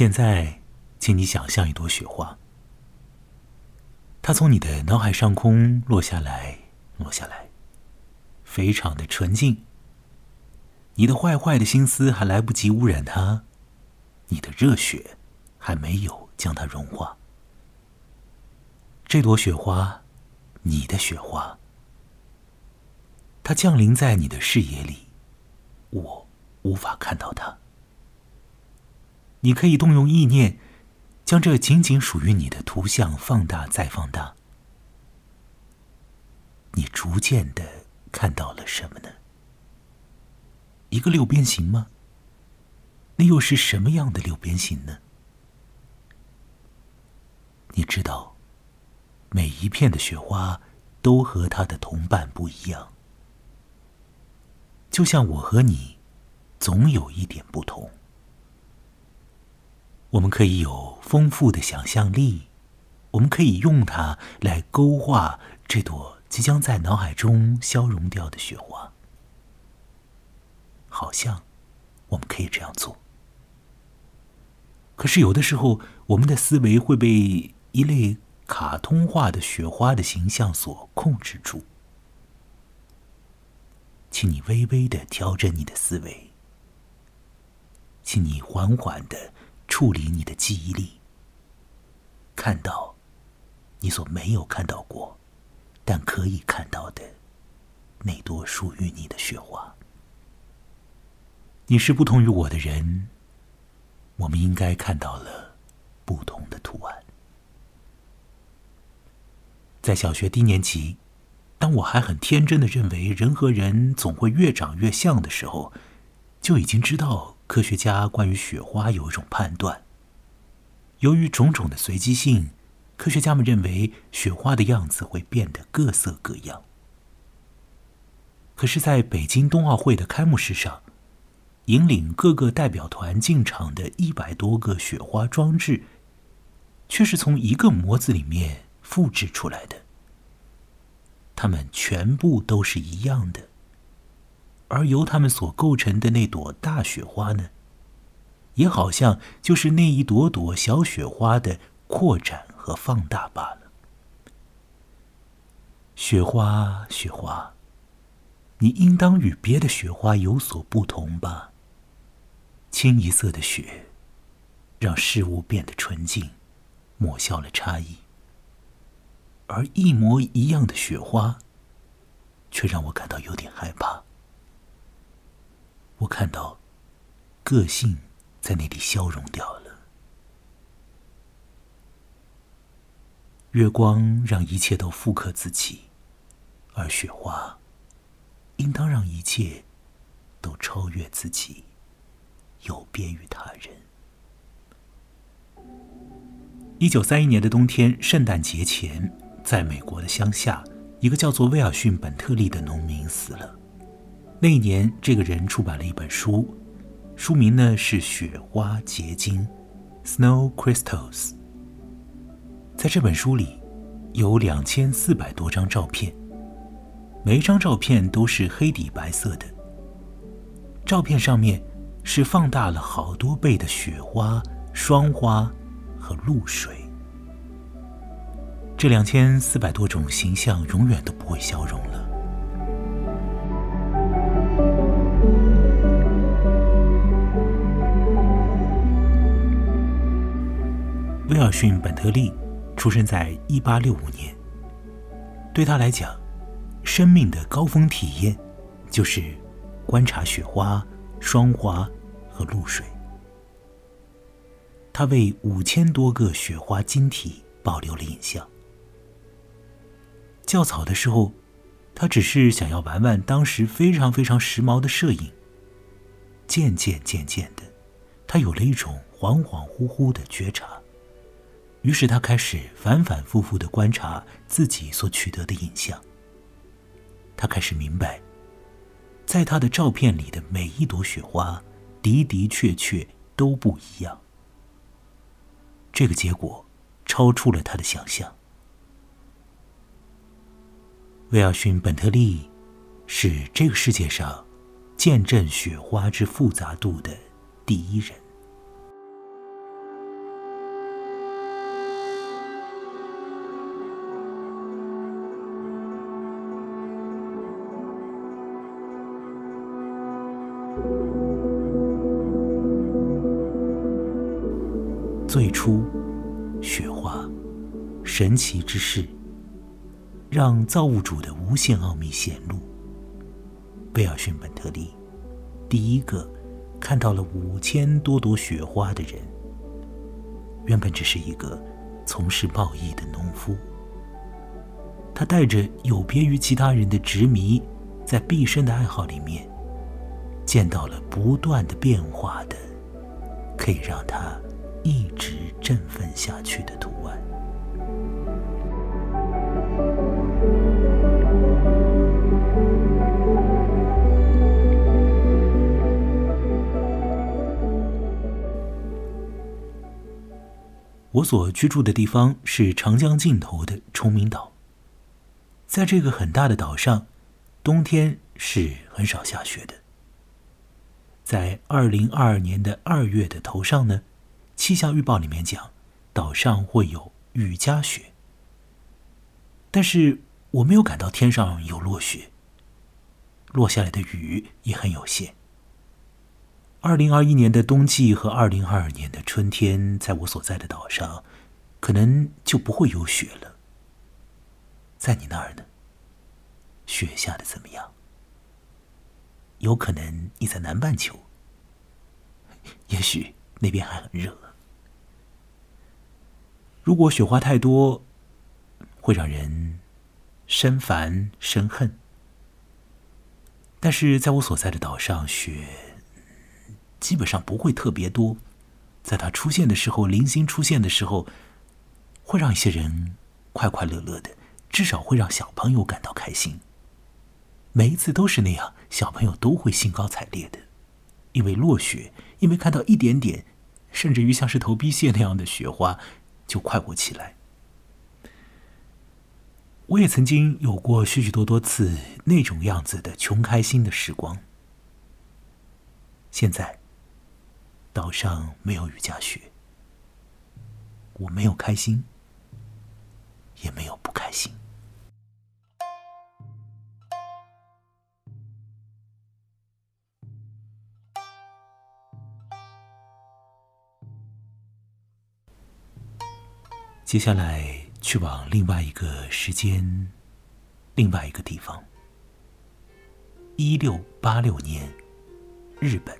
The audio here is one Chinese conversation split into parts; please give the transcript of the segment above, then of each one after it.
现在，请你想象一朵雪花，它从你的脑海上空落下来，落下来，非常的纯净。你的坏坏的心思还来不及污染它，你的热血还没有将它融化。这朵雪花，你的雪花，它降临在你的视野里，我无法看到它。你可以动用意念，将这仅仅属于你的图像放大再放大。你逐渐的看到了什么呢？一个六边形吗？那又是什么样的六边形呢？你知道，每一片的雪花都和它的同伴不一样，就像我和你，总有一点不同。我们可以有丰富的想象力，我们可以用它来勾画这朵即将在脑海中消融掉的雪花。好像我们可以这样做，可是有的时候，我们的思维会被一类卡通化的雪花的形象所控制住。请你微微的调整你的思维，请你缓缓的。处理你的记忆力，看到你所没有看到过，但可以看到的那朵属于你的雪花。你是不同于我的人，我们应该看到了不同的图案。在小学低年级，当我还很天真的认为人和人总会越长越像的时候，就已经知道。科学家关于雪花有一种判断。由于种种的随机性，科学家们认为雪花的样子会变得各色各样。可是，在北京冬奥会的开幕式上，引领各个代表团进场的一百多个雪花装置，却是从一个模子里面复制出来的。它们全部都是一样的。而由它们所构成的那朵大雪花呢，也好像就是那一朵朵小雪花的扩展和放大罢了。雪花，雪花，你应当与别的雪花有所不同吧？清一色的雪，让事物变得纯净，抹消了差异；而一模一样的雪花，却让我感到有点害怕。我看到，个性在那里消融掉了。月光让一切都复刻自己，而雪花应当让一切都超越自己，有别于他人。一九三一年的冬天，圣诞节前，在美国的乡下，一个叫做威尔逊·本特利的农民死了。那一年，这个人出版了一本书，书名呢是《雪花结晶》（Snow Crystals）。在这本书里，有两千四百多张照片，每一张照片都是黑底白色的。照片上面是放大了好多倍的雪花、霜花和露水。这两千四百多种形象永远都不会消融了。威尔逊·本特利出生在一八六五年。对他来讲，生命的高峰体验就是观察雪花、霜花和露水。他为五千多个雪花晶体保留了影像。较早的时候，他只是想要玩玩当时非常非常时髦的摄影。渐渐渐渐的，他有了一种恍恍惚惚的觉察。于是他开始反反复复的观察自己所取得的影像。他开始明白，在他的照片里的每一朵雪花的的确确都不一样。这个结果超出了他的想象。威尔逊·本特利是这个世界上见证雪花之复杂度的第一人。最初，雪花，神奇之事，让造物主的无限奥秘显露。贝尔逊本特利，第一个看到了五千多朵雪花的人，原本只是一个从事贸易的农夫。他带着有别于其他人的执迷，在毕生的爱好里面，见到了不断的变化的，可以让他一直振奋下去的图案。我所居住的地方是长江尽头的崇明岛。在这个很大的岛上，冬天是很少下雪的。在二零二二年的二月的头上呢，气象预报里面讲，岛上会有雨夹雪。但是我没有感到天上有落雪，落下来的雨也很有限。二零二一年的冬季和二零二二年的春天，在我所在的岛上，可能就不会有雪了。在你那儿呢？雪下的怎么样？有可能你在南半球，也许那边还很热。如果雪花太多，会让人生烦生恨。但是在我所在的岛上，雪基本上不会特别多。在它出现的时候，零星出现的时候，会让一些人快快乐乐的。至少会让小朋友感到开心。每一次都是那样，小朋友都会兴高采烈的，因为落雪，因为看到一点点，甚至于像是头皮屑那样的雪花，就快活起来。我也曾经有过许许多多次那种样子的穷开心的时光。现在，岛上没有雨夹雪，我没有开心，也没有不开心。接下来去往另外一个时间，另外一个地方。一六八六年，日本，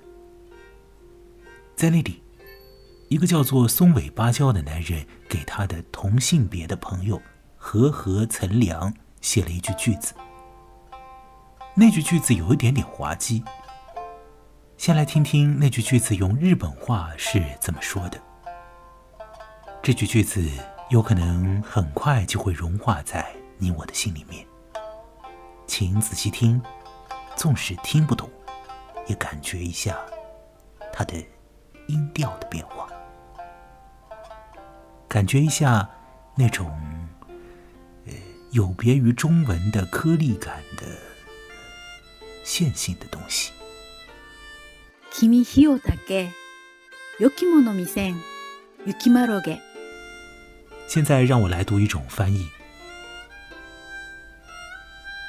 在那里，一个叫做松尾芭蕉的男人给他的同性别的朋友和和岑良写了一句句子。那句句子有一点点滑稽。先来听听那句句子用日本话是怎么说的。这句句子。有可能很快就会融化在你我的心里面，请仔细听，纵使听不懂，也感觉一下它的音调的变化，感觉一下那种呃有别于中文的颗粒感的线性的东西。君火をたけ、良きもの見せん、雪まろげ。 现在让我来读一种翻译。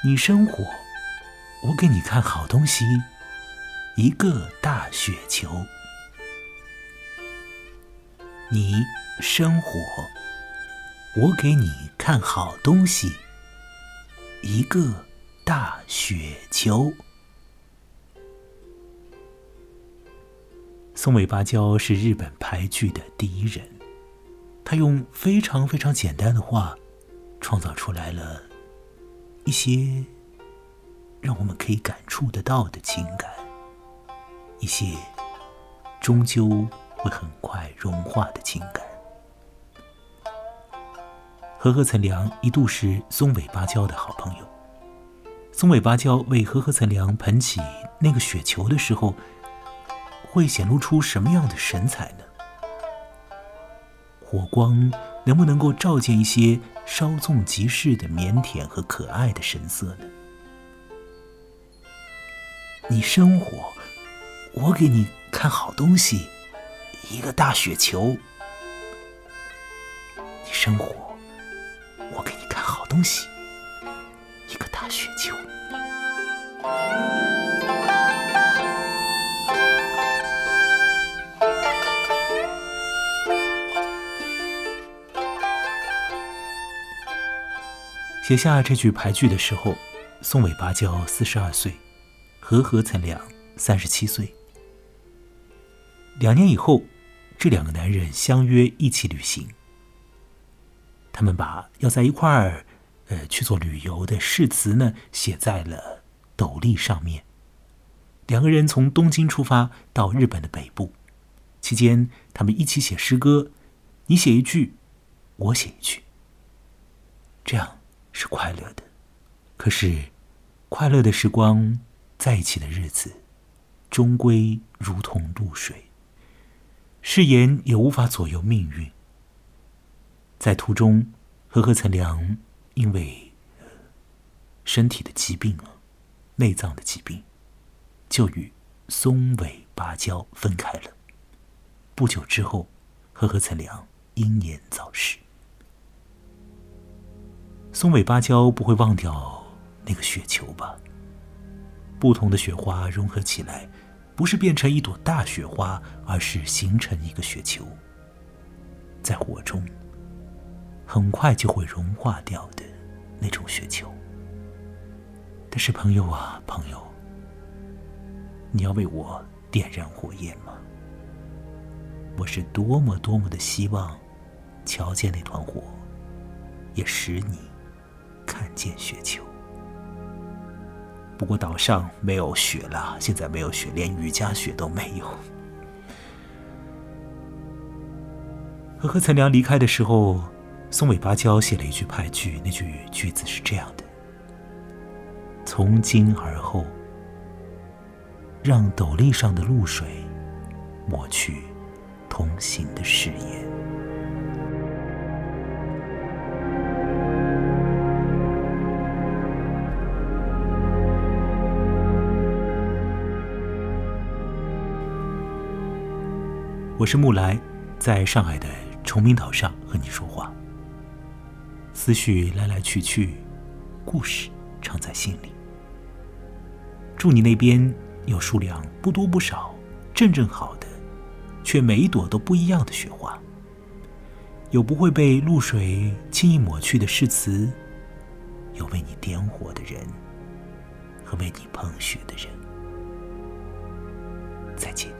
你生火，我给你看好东西，一个大雪球。你生火，我给你看好东西，一个大雪球。松尾芭蕉是日本俳剧的第一人。他用非常非常简单的话，创造出来了一些让我们可以感触得到的情感，一些终究会很快融化的情感。和和岑良一度是松尾芭蕉的好朋友。松尾芭蕉为和和岑良捧起那个雪球的时候，会显露出什么样的神采呢？火光能不能够照见一些稍纵即逝的腼腆和可爱的神色呢？你生火，我给你看好东西，一个大雪球。你生火，我给你看好东西，一个大雪球。写下这句牌句的时候，松尾芭蕉四十二岁，和合曾良三十七岁。两年以后，这两个男人相约一起旅行。他们把要在一块儿，呃，去做旅游的誓词呢，写在了斗笠上面。两个人从东京出发到日本的北部，期间他们一起写诗歌，你写一句，我写一句，这样是快乐的。可是，快乐的时光，在一起的日子，终归如同露水，誓言也无法左右命运。在途中，和和曾良因为身体的疾病啊，内脏的疾病，就与松尾芭蕉分开了。不久之后，和和曾良英年早逝。松尾芭蕉不会忘掉那个雪球吧？不同的雪花融合起来，不是变成一朵大雪花，而是形成一个雪球，在火中。很快就会融化掉的那种雪球。但是，朋友啊，朋友，你要为我点燃火焰吗？我是多么多么的希望，瞧见那团火，也使你看见雪球。不过岛上没有雪了，现在没有雪，连雨夹雪都没有。和何曾良离开的时候。松尾芭蕉写了一句派句，那句句子是这样的：“从今而后，让斗笠上的露水抹去同行的誓言。”我是木来，在上海的崇明岛上和你说话。思绪来来去去，故事藏在心里。祝你那边有数量不多不少、正正好的，却每一朵都不一样的雪花。有不会被露水轻易抹去的誓词，有为你点火的人，和为你捧雪的人。再见。